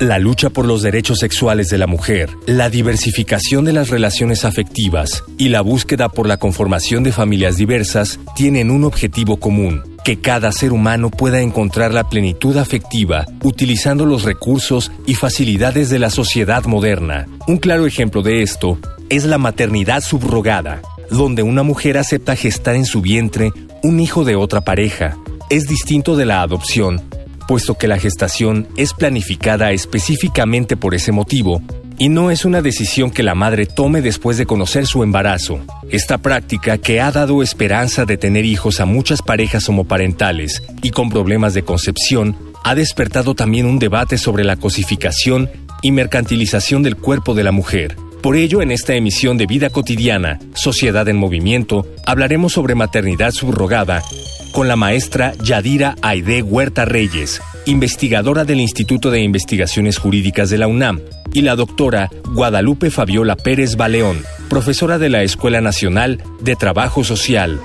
La lucha por los derechos sexuales de la mujer, la diversificación de las relaciones afectivas y la búsqueda por la conformación de familias diversas tienen un objetivo común, que cada ser humano pueda encontrar la plenitud afectiva utilizando los recursos y facilidades de la sociedad moderna. Un claro ejemplo de esto es la maternidad subrogada, donde una mujer acepta gestar en su vientre un hijo de otra pareja. Es distinto de la adopción, puesto que la gestación es planificada específicamente por ese motivo y no es una decisión que la madre tome después de conocer su embarazo. Esta práctica, que ha dado esperanza de tener hijos a muchas parejas homoparentales y con problemas de concepción, ha despertado también un debate sobre la cosificación y mercantilización del cuerpo de la mujer. Por ello, en esta emisión de Vida Cotidiana, Sociedad en Movimiento, hablaremos sobre maternidad subrogada con la maestra Yadira Aide Huerta Reyes, investigadora del Instituto de Investigaciones Jurídicas de la UNAM, y la doctora Guadalupe Fabiola Pérez Baleón, profesora de la Escuela Nacional de Trabajo Social.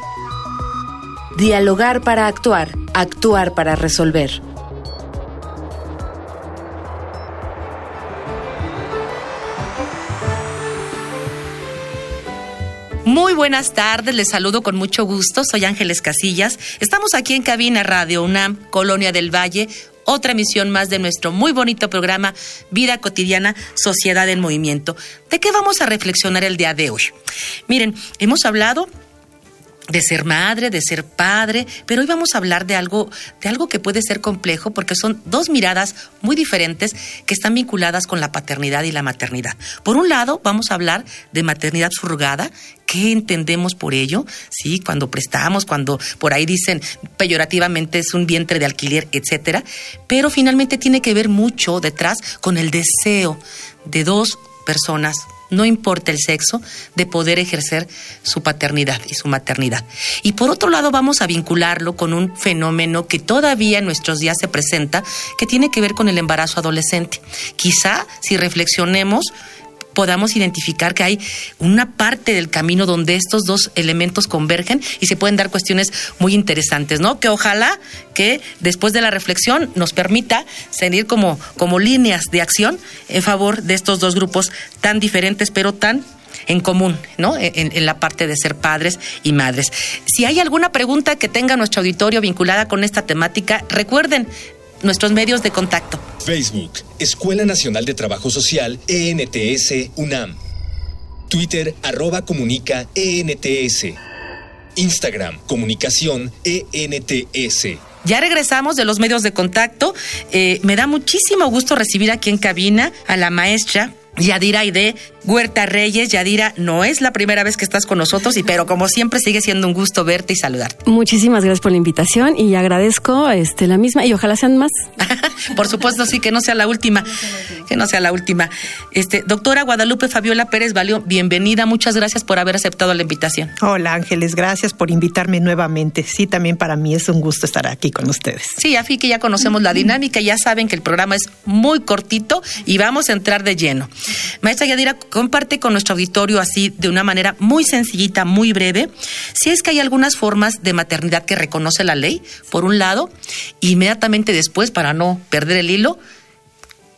Dialogar para actuar, actuar para resolver. Muy buenas tardes, les saludo con mucho gusto, soy Ángeles Casillas. Estamos aquí en Cabina Radio UNAM, Colonia del Valle, otra emisión más de nuestro muy bonito programa Vida Cotidiana, Sociedad en Movimiento. ¿De qué vamos a reflexionar el día de hoy? Miren, hemos hablado de ser madre, de ser padre, pero hoy vamos a hablar de algo, de algo que puede ser complejo porque son dos miradas muy diferentes que están vinculadas con la paternidad y la maternidad. Por un lado, vamos a hablar de maternidad surrogada, ¿qué entendemos por ello? Sí, cuando prestamos, cuando por ahí dicen peyorativamente es un vientre de alquiler, etcétera, pero finalmente tiene que ver mucho detrás con el deseo de dos personas no importa el sexo, de poder ejercer su paternidad y su maternidad. Y por otro lado vamos a vincularlo con un fenómeno que todavía en nuestros días se presenta, que tiene que ver con el embarazo adolescente. Quizá si reflexionemos, podamos identificar que hay una parte del camino donde estos dos elementos convergen y se pueden dar cuestiones muy interesantes, ¿no? Que ojalá que después de la reflexión nos permita seguir como, como líneas de acción en favor de estos dos grupos tan diferentes pero tan en común, ¿no? En, en, la parte de ser padres y madres. Si hay alguna pregunta que tenga nuestro auditorio vinculada con esta temática, recuerden, nuestros medios de contacto. Facebook, Escuela Nacional de Trabajo Social, ENTS, UNAM. Twitter, arroba comunica, ENTS. Instagram, comunicación, ENTS. Ya regresamos de los medios de contacto. Eh, me da muchísimo gusto recibir aquí en cabina a la maestra Yadira Aide Huerta Reyes. Yadira, no es la primera vez que estás con nosotros, y pero como siempre sigue siendo un gusto verte y saludarte. Muchísimas gracias por la invitación y agradezco este, la misma y ojalá sean más. por supuesto, sí, que no sea la última, que no sea la última. Este, doctora Guadalupe Fabiola Pérez Valió, bienvenida, muchas gracias por haber aceptado la invitación. Hola Ángeles, gracias por invitarme nuevamente. Sí, también para mí es un gusto estar aquí con ustedes. Sí, a fin que ya conocemos la dinámica, ya saben que el programa es muy cortito y vamos a entrar de lleno. Maestra Yadira, comparte con nuestro auditorio así de una manera muy sencillita, muy breve, si es que hay algunas formas de maternidad que reconoce la ley, por un lado, inmediatamente después, para no perder el hilo,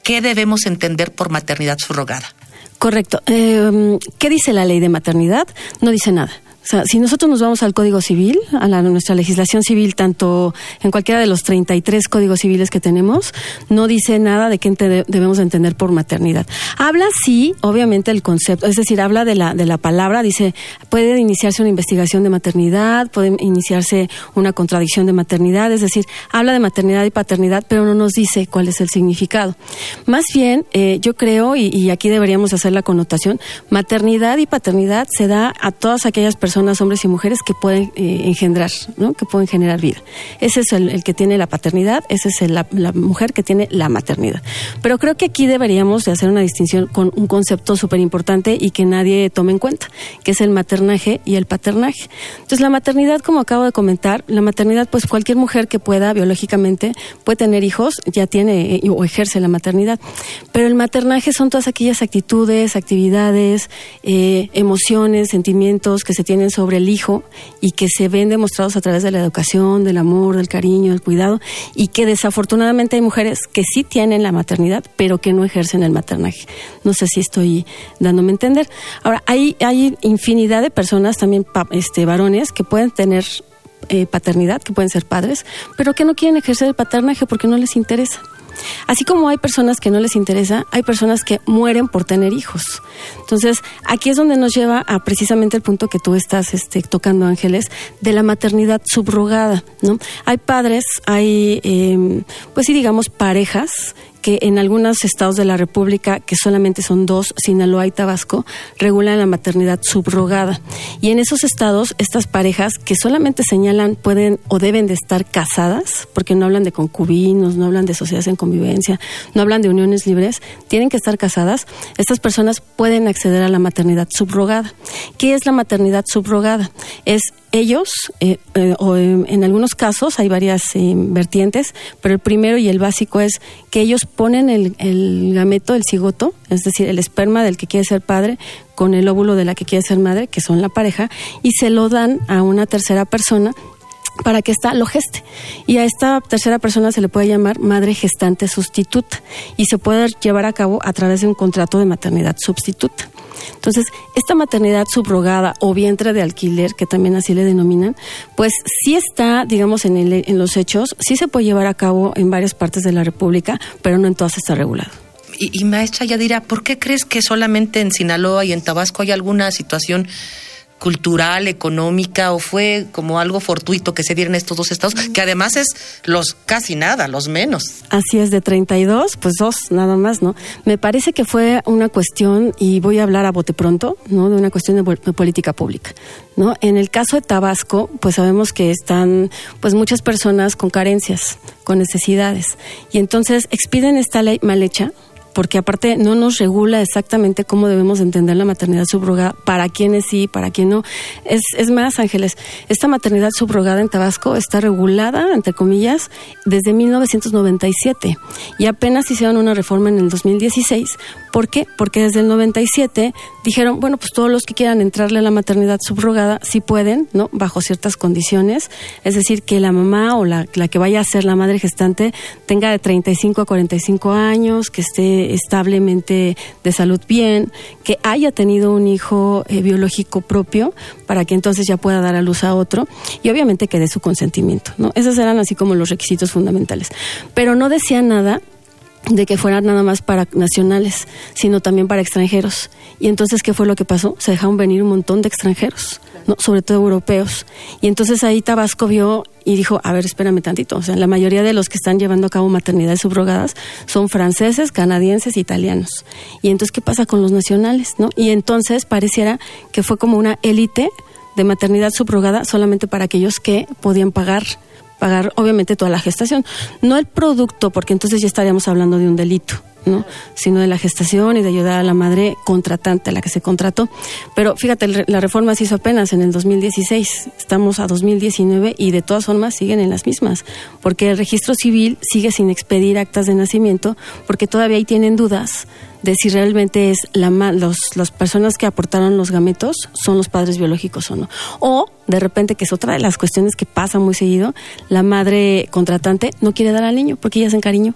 ¿qué debemos entender por maternidad subrogada? Correcto. Eh, ¿Qué dice la ley de maternidad? No dice nada. O sea, si nosotros nos vamos al Código Civil, a la, nuestra legislación civil, tanto en cualquiera de los 33 códigos civiles que tenemos, no dice nada de qué debemos entender por maternidad. Habla, sí, obviamente, el concepto, es decir, habla de la, de la palabra, dice, puede iniciarse una investigación de maternidad, puede iniciarse una contradicción de maternidad, es decir, habla de maternidad y paternidad, pero no nos dice cuál es el significado. Más bien, eh, yo creo, y, y aquí deberíamos hacer la connotación, maternidad y paternidad se da a todas aquellas personas personas, hombres y mujeres, que pueden eh, engendrar, que pueden generar vida. Ese es el, que tiene la paternidad, esa es la, mujer que tiene la maternidad. Pero creo que aquí deberíamos de hacer una distinción con un concepto súper importante y que nadie tome en cuenta, que es el maternaje y el paternaje. Entonces, la maternidad, como acabo de comentar, la maternidad, pues cualquier mujer que pueda biológicamente puede tener hijos, ya tiene eh, o ejerce la maternidad. Pero el maternaje son todas aquellas actitudes, actividades, eh, emociones, sentimientos que se tienen sobre el hijo y que se ven demostrados a través de la educación, del amor, del cariño, del cuidado y que desafortunadamente hay mujeres que sí tienen la maternidad pero que no ejercen el maternaje. No sé si estoy dándome a entender. Ahora, hay, hay infinidad de personas, también este, varones, que pueden tener eh, paternidad, que pueden ser padres, pero que no quieren ejercer el paternaje porque no les interesa. Así como hay personas que no les interesa, hay personas que mueren por tener hijos. Entonces, aquí es donde nos lleva a precisamente el punto que tú estás este, tocando, Ángeles, de la maternidad subrogada, ¿no? Hay padres, hay, em, pues sí, digamos, parejas que en algunos estados de la República, que solamente son dos, Sinaloa y Tabasco, regulan la maternidad subrogada. Y en esos estados, estas parejas que solamente señalan pueden o deben de estar casadas, porque no hablan de concubinos, no hablan de sociedades en convivencia, no hablan de uniones libres, tienen que estar casadas. Estas personas pueden acceder a la maternidad subrogada. ¿Qué es la maternidad subrogada? Es ellos, eh, eh, o en, algunos casos hay varias eh, vertientes, pero el primero y el básico es que ellos ponen el, el, gameto, el cigoto, es decir, el esperma del que quiere ser padre, con el óvulo de la que quiere ser madre, que son la pareja, y se lo dan a una tercera persona para que ésta lo geste. Y a esta tercera persona se le puede llamar madre gestante sustituta y se puede llevar a cabo a través de un contrato de maternidad sustituta. Entonces, esta maternidad subrogada o vientre de alquiler, que también así le denominan, pues sí está, digamos, en, en los hechos, sí se puede llevar a cabo en varias partes de la República, pero no en todas está regulado. Y, y maestra Yadira, ¿por qué crees que solamente en Sinaloa y en Tabasco hay alguna situación cultural, económica o fue como algo fortuito que se dieron estos dos estados, que además es los casi nada, los menos. Así es, de 32, pues dos nada más, ¿no? Me parece que fue una cuestión, y voy a hablar a bote pronto, ¿no? De una cuestión de, política pública, ¿no? En el caso de Tabasco, pues sabemos que están, pues muchas personas con carencias, con necesidades, y entonces expiden esta ley mal hecha, porque aparte no nos regula exactamente cómo debemos entender la maternidad subrogada, para quiénes sí, para quién no. Es, es más, Ángeles, esta maternidad subrogada en Tabasco está regulada, entre comillas, desde 1997 y apenas hicieron una reforma en el 2016. ¿Por qué? Porque desde el 97 dijeron, bueno, pues todos los que quieran entrarle a la maternidad subrogada sí pueden, ¿no? Bajo ciertas condiciones. Es decir, que la mamá o la, la que vaya a ser la madre gestante tenga de 35 a 45 años, que esté establemente de salud bien, que haya tenido un hijo eh, biológico propio para que entonces ya pueda dar a luz a otro y obviamente que dé su consentimiento. ¿no? Esos eran así como los requisitos fundamentales. Pero no decía nada de que fueran nada más para nacionales, sino también para extranjeros. Y entonces, ¿qué fue lo que pasó? Se dejaron venir un montón de extranjeros, ¿no? sobre todo europeos. Y entonces ahí Tabasco vio y dijo, a ver, espérame tantito. O sea, la mayoría de los que están llevando a cabo maternidades subrogadas son franceses, canadienses, italianos. Y entonces, ¿qué pasa con los nacionales? ¿no? Y entonces pareciera que fue como una élite de maternidad subrogada solamente para aquellos que podían pagar pagar obviamente toda la gestación, no el producto, porque entonces ya estaríamos hablando de un delito. ¿no? sino de la gestación y de ayudar a la madre contratante, a la que se contrató. Pero fíjate, la reforma se hizo apenas en el 2016, estamos a 2019 y de todas formas siguen en las mismas, porque el registro civil sigue sin expedir actas de nacimiento, porque todavía ahí tienen dudas de si realmente es la los, las personas que aportaron los gametos son los padres biológicos o no. O de repente, que es otra de las cuestiones que pasa muy seguido, la madre contratante no quiere dar al niño porque ella se encariñó.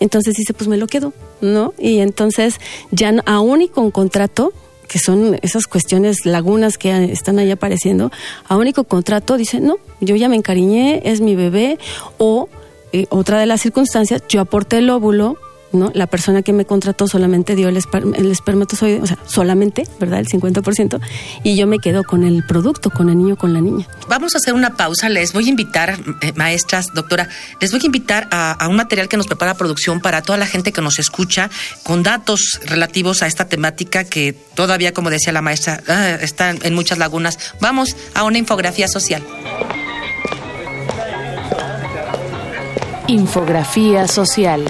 Entonces dice, pues me lo quedo, ¿no? Y entonces ya aún y con contrato, que son esas cuestiones, lagunas que están ahí apareciendo, a único contrato dice, no, yo ya me encariñé, es mi bebé, o eh, otra de las circunstancias, yo aporté el óvulo, ¿no? La persona que me contrató solamente dio el, el espermatozoide, o sea, solamente, ¿verdad? El 50%, y yo me quedo con el producto, con el niño, con la niña. Vamos a hacer una pausa. Les voy a invitar, eh, maestras, doctora, les voy a invitar a, un material que nos prepara producción para toda la gente que nos escucha, con datos relativos a esta temática que todavía, como decía la maestra, ah, está en muchas lagunas. Vamos a una infografía social. Infografía social.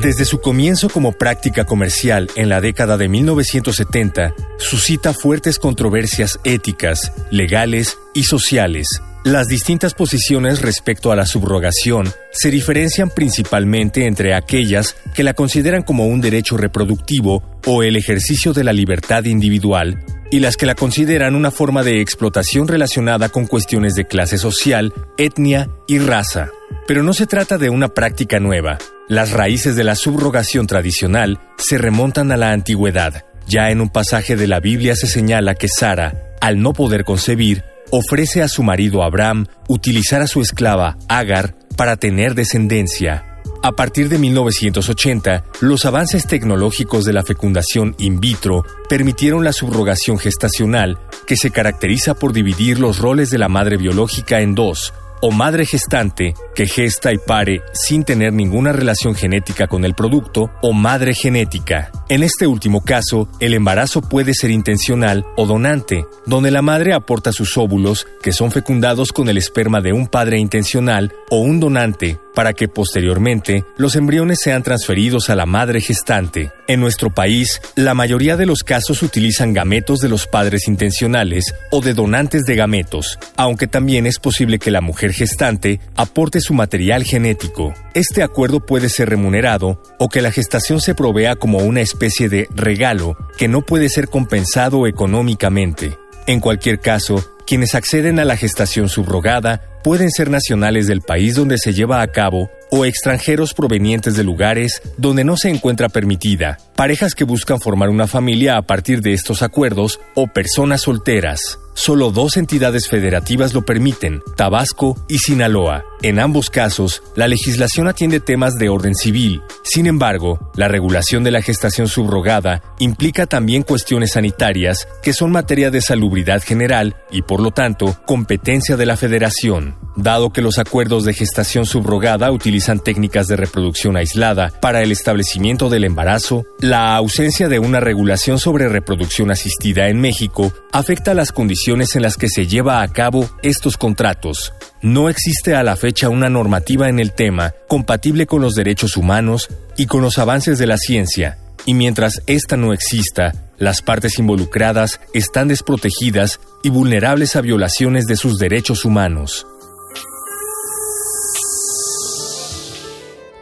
Desde su comienzo como práctica comercial en la década de 1970, suscita fuertes controversias éticas, legales y sociales. Las distintas posiciones respecto a la subrogación se diferencian principalmente entre aquellas que la consideran como un derecho reproductivo o el ejercicio de la libertad individual y las que la consideran una forma de explotación relacionada con cuestiones de clase social, etnia y raza. Pero no se trata de una práctica nueva. Las raíces de la subrogación tradicional se remontan a la antigüedad. Ya en un pasaje de la Biblia se señala que Sara, al no poder concebir, ofrece a su marido Abraham utilizar a su esclava Agar para tener descendencia. A partir de 1980, los avances tecnológicos de la fecundación in vitro permitieron la subrogación gestacional, que se caracteriza por dividir los roles de la madre biológica en dos, o madre gestante, que gesta y pare sin tener ninguna relación genética con el producto, o madre genética. En este último caso, el embarazo puede ser intencional o donante, donde la madre aporta sus óvulos, que son fecundados con el esperma de un padre intencional o un donante, para que posteriormente los embriones sean transferidos a la madre gestante. En nuestro país, la mayoría de los casos utilizan gametos de los padres intencionales o de donantes de gametos, aunque también es posible que la mujer gestante aporte su material genético. Este acuerdo puede ser remunerado o que la gestación se provea como una especie de regalo que no puede ser compensado económicamente. En cualquier caso, quienes acceden a la gestación subrogada pueden ser nacionales del país donde se lleva a cabo o extranjeros provenientes de lugares donde no se encuentra permitida, parejas que buscan formar una familia a partir de estos acuerdos o personas solteras. Solo dos entidades federativas lo permiten, Tabasco y Sinaloa. En ambos casos, la legislación atiende temas de orden civil. Sin embargo, la regulación de la gestación subrogada implica también cuestiones sanitarias que son materia de salubridad general y, por lo tanto, competencia de la federación. Dado que los acuerdos de gestación subrogada utilizan técnicas de reproducción aislada para el establecimiento del embarazo, la ausencia de una regulación sobre reproducción asistida en México afecta las condiciones en las que se lleva a cabo estos contratos. No existe a la fecha una normativa en el tema compatible con los derechos humanos y con los avances de la ciencia, y mientras esta no exista, las partes involucradas están desprotegidas y vulnerables a violaciones de sus derechos humanos.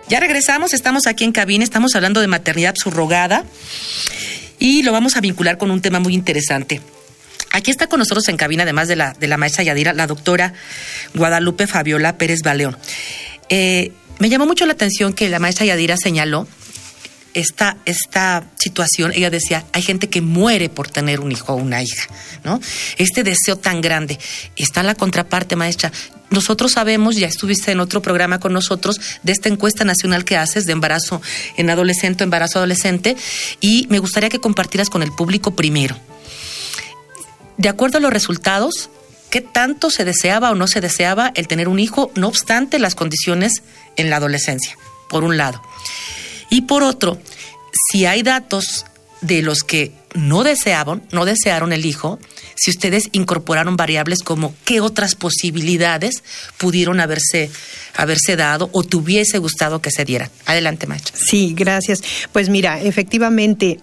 Ya regresamos, estamos aquí en cabina, estamos hablando de maternidad subrogada y lo vamos a vincular con un tema muy interesante. Aquí está con nosotros en cabina, además de la, de la maestra Yadira, la doctora Guadalupe Fabiola Pérez Baleón. Eh, me llamó mucho la atención que la maestra Yadira señaló esta, esta situación, ella decía, hay gente que muere por tener un hijo o una hija, ¿no? Este deseo tan grande. Está la contraparte, maestra. Nosotros sabemos, ya estuviste en otro programa con nosotros, de esta encuesta nacional que haces de embarazo en adolescente, embarazo adolescente, y me gustaría que compartieras con el público primero de acuerdo a los resultados, qué tanto se deseaba o no se deseaba el tener un hijo, no obstante las condiciones en la adolescencia, por un lado. Y por otro, si hay datos de los que no deseaban, no desearon el hijo, si ustedes incorporaron variables como qué otras posibilidades pudieron haberse, haberse dado o te hubiese gustado que se dieran. Adelante, maestra. Sí, gracias. Pues mira, efectivamente,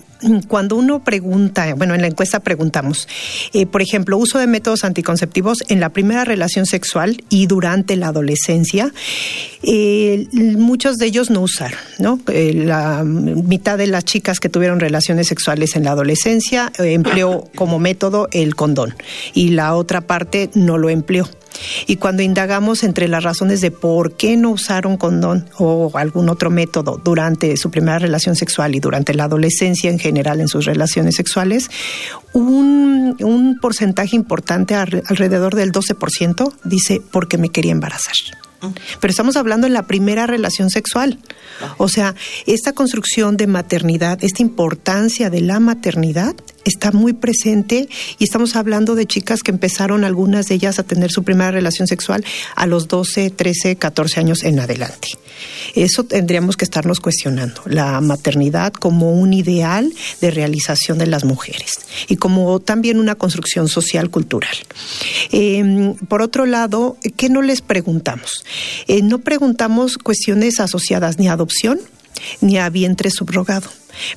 cuando uno pregunta, bueno, en la encuesta preguntamos, eh, por ejemplo, uso de métodos anticonceptivos en la primera relación sexual y durante la adolescencia, eh, muchos de ellos no usaron, ¿no? Eh, la mitad de las chicas que tuvieron relaciones sexuales en la adolescencia empleó como método el condón y la otra parte no lo empleó. Y cuando indagamos entre las razones de por qué no usaron condón o algún otro método durante su primera relación sexual y durante la adolescencia en general en sus relaciones sexuales, un, un porcentaje importante, alrededor del 12%, dice porque me quería embarazar. Pero estamos hablando en la primera relación sexual. O sea, esta construcción de maternidad, esta importancia de la maternidad está muy presente y estamos hablando de chicas que empezaron algunas de ellas a tener su primera relación sexual a los 12, 13, 14 años en adelante. Eso tendríamos que estarnos cuestionando, la maternidad como un ideal de realización de las mujeres y como también una construcción social cultural. Em, por otro lado, ¿qué no les preguntamos? Eh, no preguntamos cuestiones asociadas ni a adopción ni a vientre subrogado.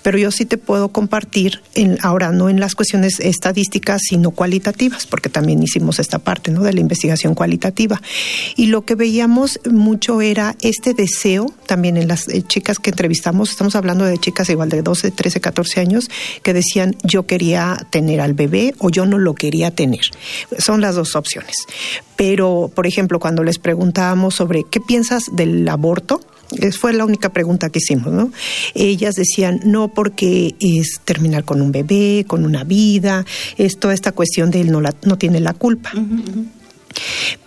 Pero yo sí te puedo compartir, ahora no en las cuestiones estadísticas, sino cualitativas, porque también hicimos esta parte ¿no? de la investigación cualitativa. Y lo que veíamos mucho era este deseo, también en las eh, chicas que entrevistamos, estamos hablando de chicas igual de 12, 13, 14 años, que decían yo quería tener al bebé o yo no lo quería tener. Son las dos opciones. Pero, por ejemplo, cuando les preguntábamos sobre qué piensas del aborto, fue la única pregunta que hicimos, ¿no? Ellas decían, no porque es terminar con un bebé, con una vida, es toda esta cuestión de él no, la, no tiene la culpa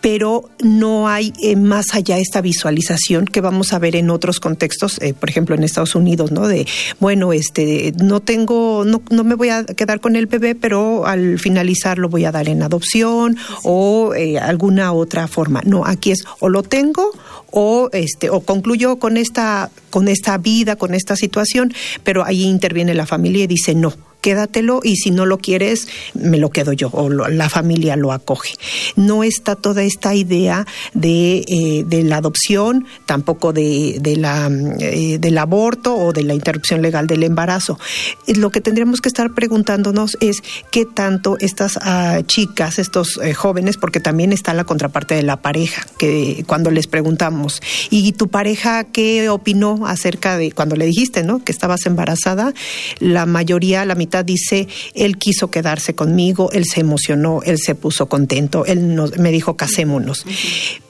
pero no hay eh, más allá esta visualización que vamos a ver en otros contextos, eh, por ejemplo en Estados Unidos, ¿no? De, bueno, este, no tengo, no, no me voy a quedar con el bebé, pero al finalizar lo voy a dar en adopción o eh, alguna otra forma. No, aquí es o lo tengo o este o concluyo con esta con esta vida, con esta situación, pero ahí interviene la familia y dice no quédatelo y si no lo quieres, me lo quedo yo o la familia lo acoge. No está toda esta idea de, eh, de la adopción, tampoco de, de la, eh, del aborto o de la interrupción legal del embarazo. Lo que tendríamos que estar preguntándonos es qué tanto estas ah, chicas, estos eh, jóvenes, porque también está la contraparte de la pareja, que cuando les preguntamos, ¿y tu pareja qué opinó acerca de cuando le dijiste, ¿no? Que estabas embarazada, la mayoría, la mitad dice, él quiso quedarse conmigo, él se emocionó, él se puso contento, él nos, me dijo casémonos.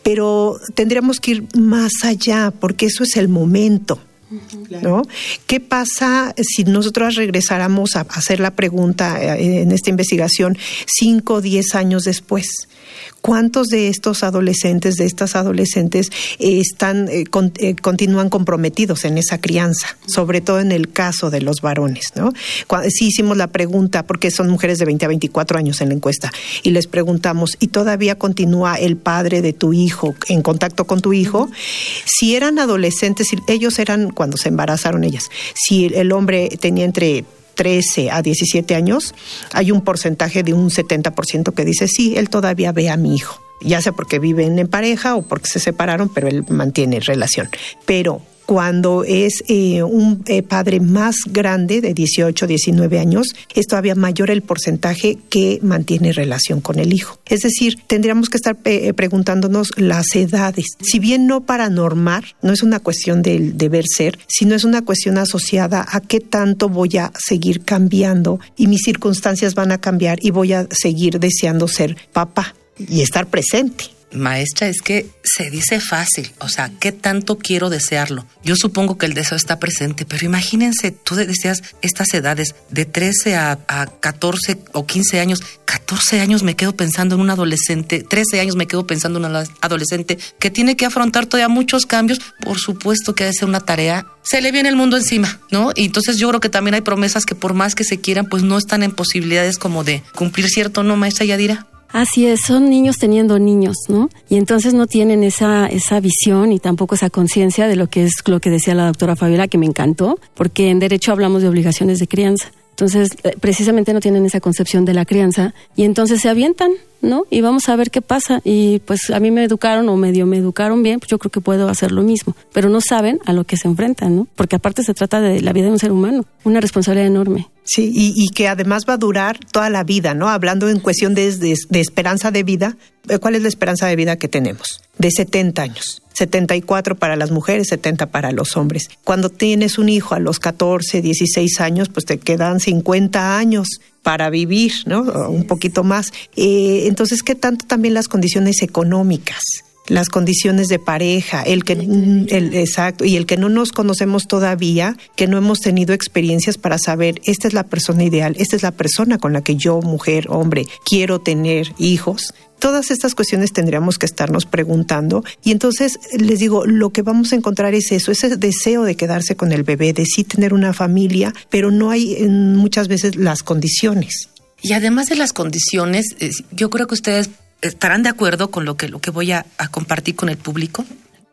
Pero tendríamos que ir más allá, porque eso es el momento. ¿No? ¿Qué pasa si nosotros regresáramos a hacer la pregunta eh, en esta investigación cinco o diez años después? ¿Cuántos de estos adolescentes, de estas adolescentes, eh, están, eh, eh, continúan comprometidos en esa crianza? Sobre todo en el caso de los varones, ¿no? sí hicimos la pregunta, porque son mujeres de 20 a 24 años en la encuesta, y les preguntamos, ¿y todavía continúa el padre de tu hijo en contacto con tu hijo? Si eran adolescentes, ellos eran cuando se embarazaron ellas, si el hombre tenía entre 13 a 17 años, hay un porcentaje de un 70% que dice, sí, él todavía ve a mi hijo, ya sea porque viven en pareja o porque se separaron, pero él mantiene relación. Pero cuando es eh, un eh, padre más grande, de 18, 19 años, es todavía mayor el porcentaje que mantiene relación con el hijo. Es decir, tendríamos que estar eh, preguntándonos las edades. Si bien no para normar, no es una cuestión del deber ser, sino es una cuestión asociada a qué tanto voy a seguir cambiando y mis circunstancias van a cambiar y voy a seguir deseando ser papá y estar presente. Maestra, es que se dice fácil, o sea, ¿qué tanto quiero desearlo? Yo supongo que el deseo está presente, pero imagínense, tú deseas estas edades de 13 a, 14 o 15 años, 14 años me quedo pensando en un adolescente, 13 años me quedo pensando en un adolescente que tiene que afrontar todavía muchos cambios, por supuesto que ha de ser una tarea, se le viene el mundo encima, ¿no? Y entonces yo creo que también hay promesas que por más que se quieran, pues no están en posibilidades como de cumplir cierto, ¿no, maestra Yadira? Así es, son niños teniendo niños, ¿no? Y entonces no tienen esa, esa visión y tampoco esa conciencia de lo que es lo que decía la doctora Fabiola, que me encantó, porque en derecho hablamos de obligaciones de crianza. Entonces, eh, precisamente no tienen esa concepción de la crianza y entonces se avientan, ¿no? Y vamos a ver qué pasa. Y pues a mí me educaron o medio me educaron bien, pues yo creo que puedo hacer lo mismo. Pero no saben a lo que se enfrentan, ¿no? Porque aparte se trata de la vida de un ser humano, una responsabilidad enorme. Sí, y, que además va a durar toda la vida, ¿no? Hablando en cuestión de, de, esperanza de vida, eh, ¿cuál es la esperanza de vida que tenemos? De 70 años. 74 para las mujeres, 70 para los hombres. Cuando tienes un hijo a los 14, 16 años, pues te quedan 50 años para vivir, ¿no? Un poquito más. Eh, entonces, ¿qué tanto también las condiciones económicas? las condiciones de pareja, el que el, exacto y el que no nos conocemos todavía, que no hemos tenido experiencias para saber esta es la persona ideal, esta es la persona con la que yo, mujer, hombre, quiero tener hijos todas estas cuestiones tendríamos que estarnos preguntando y entonces les digo, lo que vamos a encontrar es eso, ese deseo de quedarse con el bebé, de sí tener una familia, pero no hay muchas veces las condiciones. Y además de las condiciones, yo creo que ustedes estarán de acuerdo con lo que, lo que voy a, a compartir con el público.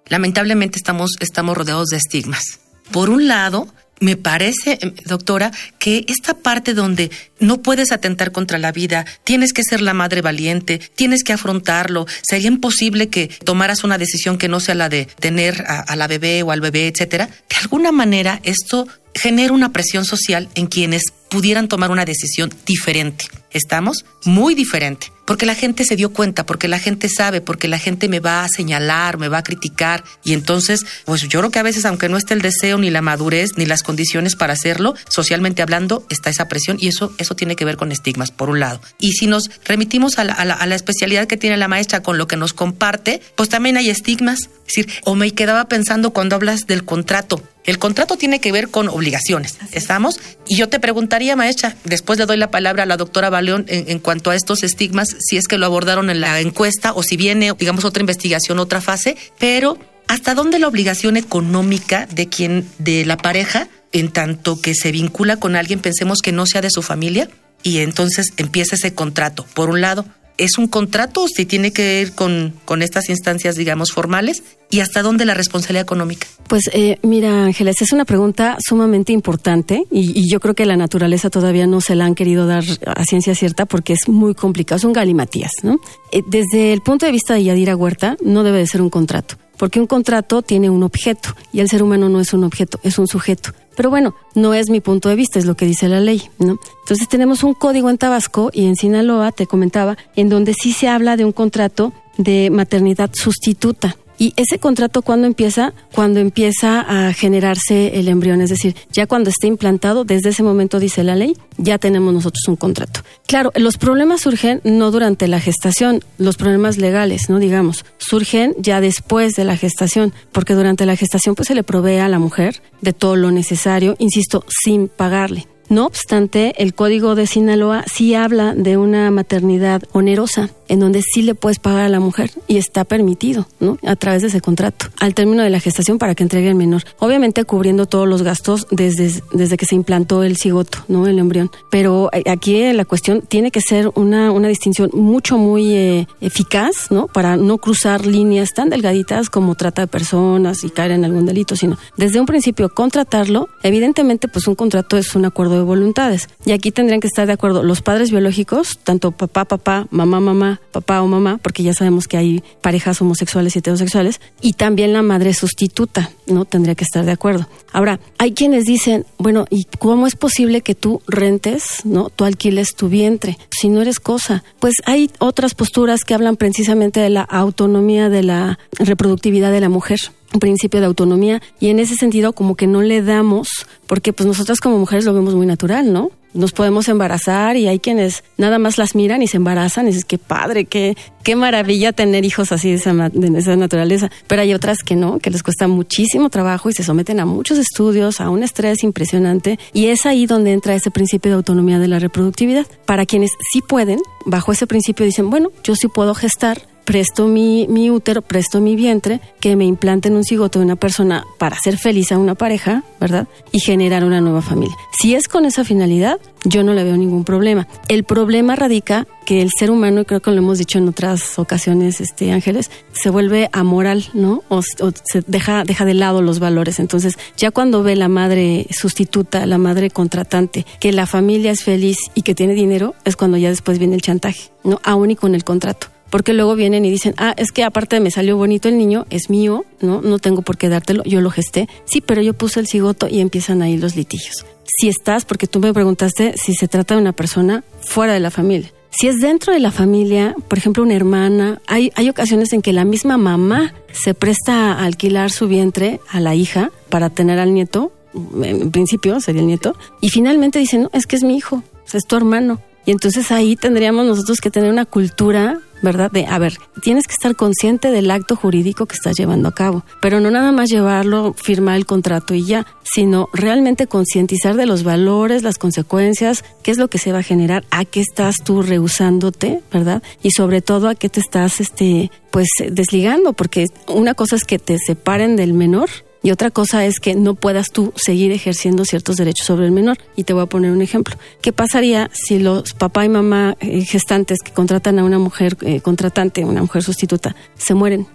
Lamentablemente estamos, estamos rodeados de estigmas. Por un lado, me parece, em, doctora, que esta parte donde no puedes atentar contra la vida, tienes que ser la madre valiente, tienes que afrontarlo, sería imposible que tomaras una decisión que no sea la de tener a, la bebé o al bebé, etcétera. De alguna manera, esto genera una presión social en quienes pudieran tomar una decisión diferente. ¿Estamos? Muy diferente. Porque la gente se dio cuenta, porque la gente sabe, porque la gente me va a señalar, me va a criticar. Y entonces, pues yo creo que a veces, aunque no esté el deseo, ni la madurez, ni las condiciones para hacerlo, socialmente hablando, está esa presión y eso, eso tiene que ver con estigmas, por un lado. Y si nos remitimos a la, a la, a la especialidad que tiene la maestra con lo que nos comparte, pues también hay estigmas. Es decir, o me quedaba pensando cuando hablas del contrato. El contrato tiene que ver con obligaciones, ¿estamos? Y yo te preguntaría, maestra, después le doy la palabra a la doctora Baleón en, en, cuanto a estos estigmas, si es que lo abordaron en la encuesta o si viene, digamos, otra investigación, otra fase, pero ¿hasta dónde la obligación económica de quien, de la pareja, en tanto que se vincula con alguien, pensemos que no sea de su familia? Y entonces empieza ese contrato, por un lado, ¿Es un contrato si tiene que ver con, con estas instancias, digamos, formales? ¿Y hasta dónde la responsabilidad económica? Pues eh, mira, Ángeles, es una pregunta sumamente importante y, yo creo que la naturaleza todavía no se la han querido dar a ciencia cierta porque es muy complicado, es un galimatías, ¿no? Eh, desde el punto de vista de Yadira Huerta, no debe de ser un contrato, porque un contrato tiene un objeto y el ser humano no es un objeto, es un sujeto. Pero bueno, no es mi punto de vista, es lo que dice la ley, ¿no? Entonces tenemos un código en Tabasco y en Sinaloa, te comentaba, en donde sí se habla de un contrato de maternidad sustituta. ¿Y ese contrato cuándo empieza? Cuando empieza a generarse el embrión, es decir, ya cuando esté implantado, desde ese momento dice la ley, ya tenemos nosotros un contrato. Claro, los problemas surgen no durante la gestación, los problemas legales, no digamos, surgen ya después de la gestación, porque durante la gestación pues se le provee a la mujer de todo lo necesario, insisto, sin pagarle. No obstante, el Código de Sinaloa sí habla de una maternidad onerosa, en donde sí le puedes pagar a la mujer y está permitido, ¿no? A través de ese contrato, al término de la gestación para que entregue el menor. Obviamente cubriendo todos los gastos desde, desde que se implantó el cigoto, ¿no? El embrión. Pero aquí la cuestión tiene que ser una, una distinción mucho, muy eh, eficaz, ¿no? Para no cruzar líneas tan delgaditas como trata de personas y caer en algún delito, sino desde un principio contratarlo. Evidentemente, pues un contrato es un acuerdo de voluntades. Y aquí tendrían que estar de acuerdo los padres biológicos, tanto papá, papá, mamá, mamá, papá o mamá, porque ya sabemos que hay parejas homosexuales y heterosexuales, y también la madre sustituta, ¿no? Tendría que estar de acuerdo. Ahora, hay quienes dicen, bueno, ¿y cómo es posible que tú rentes, ¿no? Tú alquiles tu vientre, si no eres cosa? Pues hay otras posturas que hablan precisamente de la autonomía de la reproductividad de la mujer principio de autonomía y en ese sentido como que no le damos, porque pues nosotras como mujeres lo vemos muy natural, ¿no? Nos podemos embarazar y hay quienes nada más las miran y se embarazan y dices, qué padre, qué, qué maravilla tener hijos así de esa, de esa naturaleza. Pero hay otras que no, que les cuesta muchísimo trabajo y se someten a muchos estudios, a un estrés impresionante. Y es ahí donde entra ese principio de autonomía de la reproductividad. Para quienes sí pueden, bajo ese principio dicen, bueno, yo sí puedo gestar, presto mi, mi útero, presto mi vientre, que me implanten un cigoto de una persona para hacer feliz a una pareja, ¿verdad? Y generar una nueva familia. Si es con esa finalidad, yo no le veo ningún problema. El problema radica que el ser humano, y creo que lo hemos dicho en otras ocasiones, este Ángeles, se vuelve amoral, ¿no? O, o, se deja, deja de lado los valores. Entonces, ya cuando ve la madre sustituta, la madre contratante, que la familia es feliz y que tiene dinero, es cuando ya después viene el chantaje, ¿no? Aún y con el contrato porque luego vienen y dicen, ah, es que aparte me salió bonito el niño, es mío, ¿no? No tengo por qué dártelo, yo lo gesté. Sí, pero yo puse el cigoto y empiezan ahí los litigios. Si estás, porque tú me preguntaste si se trata de una persona fuera de la familia. Si es dentro de la familia, por ejemplo, una hermana, hay, hay ocasiones en que la misma mamá se presta a alquilar su vientre a la hija para tener al nieto, en principio sería el nieto, y finalmente dicen, no, es que es mi hijo, es tu hermano. Y entonces ahí tendríamos nosotros que tener una cultura ¿verdad? De, a ver, tienes que estar consciente del acto jurídico que estás llevando a cabo, pero no nada más llevarlo, firmar el contrato y ya, sino realmente concientizar de los valores, las consecuencias, qué es lo que se va a generar, a qué estás tú rehusándote, ¿verdad? Y sobre todo a qué te estás, este, pues desligando, porque una cosa es que te separen del menor y otra cosa es que no puedas tú seguir ejerciendo ciertos derechos sobre el menor. Y te voy a poner un ejemplo. ¿Qué pasaría si los papá y mamá eh, gestantes que contratan a una mujer eh, contratante, una mujer sustituta, se mueren?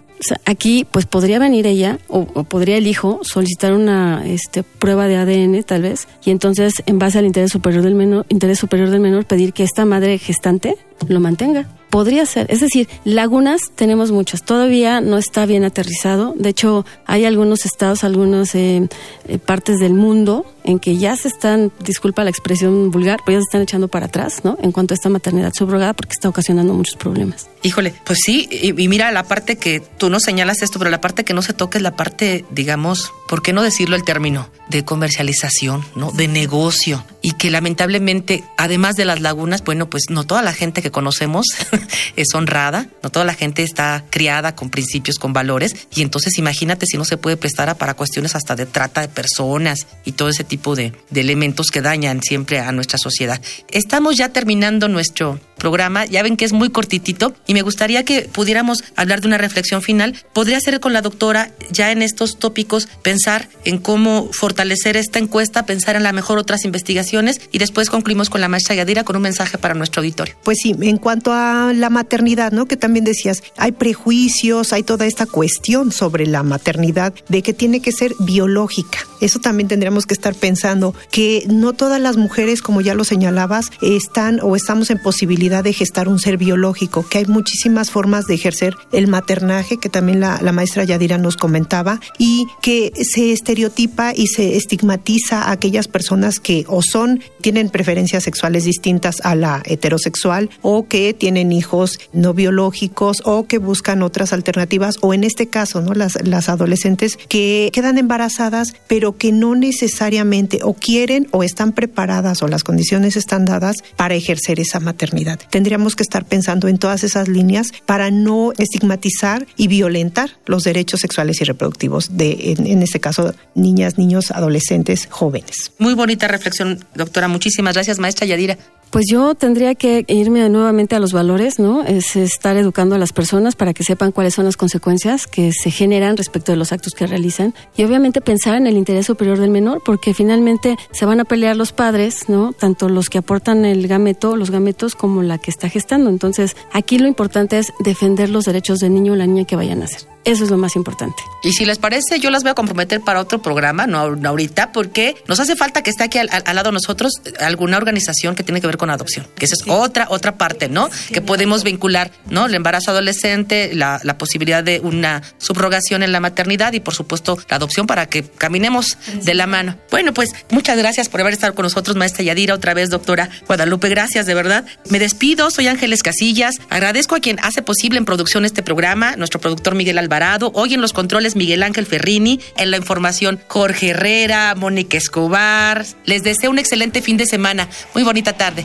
aquí pues podría venir ella o, podría el hijo solicitar una este, prueba de ADN tal vez y entonces en base al interés superior del menor, interés superior del menor pedir que esta madre gestante lo mantenga. Podría ser. Es decir, lagunas tenemos muchas. Todavía no está bien aterrizado. De hecho, hay algunos estados, algunas eh, eh, partes del mundo en que ya se están, disculpa la expresión vulgar, pero ya se están echando para atrás, ¿no? En cuanto a esta maternidad subrogada, porque está ocasionando muchos problemas. Híjole, pues sí, y, mira la parte que tú no señalas esto, pero la parte que no se toca es la parte, digamos, ¿por qué no decirlo el término? De comercialización, ¿no? De negocio. Y que lamentablemente, además de las lagunas, bueno, pues no toda la gente que conocemos es honrada, no toda la gente está criada con principios, con valores, y entonces imagínate si no se puede prestar para cuestiones hasta de trata de personas y todo ese tipo de, de elementos que dañan siempre a nuestra sociedad. Estamos ya terminando nuestro programa, ya ven que es muy cortitito y me gustaría que pudiéramos hablar de una reflexión final. Podría ser con la doctora ya en estos tópicos pensar en cómo fortalecer esta encuesta, pensar en la mejor otras investigaciones y después concluimos con la maestra Yadira con un mensaje para nuestro auditorio. Pues sí, en cuanto a la maternidad, ¿no? Que también decías, hay prejuicios, hay toda esta cuestión sobre la maternidad de que tiene que ser biológica. Eso también tendríamos que estar pensando que no todas las mujeres, como ya lo señalabas, están o estamos en posibilidad de gestar un ser biológico, que hay muchísimas formas de ejercer el maternaje, que también la, maestra Yadira nos comentaba, y que se estereotipa y se estigmatiza a aquellas personas que o son, tienen preferencias sexuales distintas a la heterosexual, o que tienen hijos no biológicos, o que buscan otras alternativas, o en este caso, ¿no? Las, las adolescentes que quedan embarazadas, pero que no necesariamente o quieren o están preparadas o las condiciones están dadas para ejercer esa maternidad. Tendríamos que estar pensando en todas esas líneas para no estigmatizar y violentar los derechos sexuales y reproductivos de, en, en este caso, niñas, niños, adolescentes, jóvenes. Muy bonita reflexión, doctora. Muchísimas gracias, maestra Yadira. Pues yo tendría que irme nuevamente a los valores, ¿no? Es estar educando a las personas para que sepan cuáles son las consecuencias que se generan respecto de los actos que realizan y obviamente pensar en el interés superior del menor porque finalmente se van a pelear los padres, ¿no? Tanto los que aportan el gameto, los gametos como la que está gestando. Entonces, aquí lo importante es defender los derechos del niño o la niña que vayan a nacer. Eso es lo más importante. Y si les parece, yo las voy a comprometer para otro programa, no, ahorita, porque nos hace falta que esté aquí al, lado de nosotros alguna organización que tiene que ver con adopción, que esa es otra otra parte, ¿no? que podemos vincular, ¿no? El embarazo adolescente, la, la, posibilidad de una subrogación en la maternidad y, por supuesto, la adopción para que caminemos de la mano. Bueno, pues muchas gracias por haber estado con nosotros, maestra Yadira, otra vez, doctora Guadalupe, gracias, de verdad. Me despido, soy Ángeles Casillas, agradezco a quien hace posible en producción este programa, nuestro productor Miguel Alvarado Hoy en los controles Miguel Ángel Ferrini, en la información Jorge Herrera, Mónica Escobar. Les deseo un excelente fin de semana. Muy bonita tarde.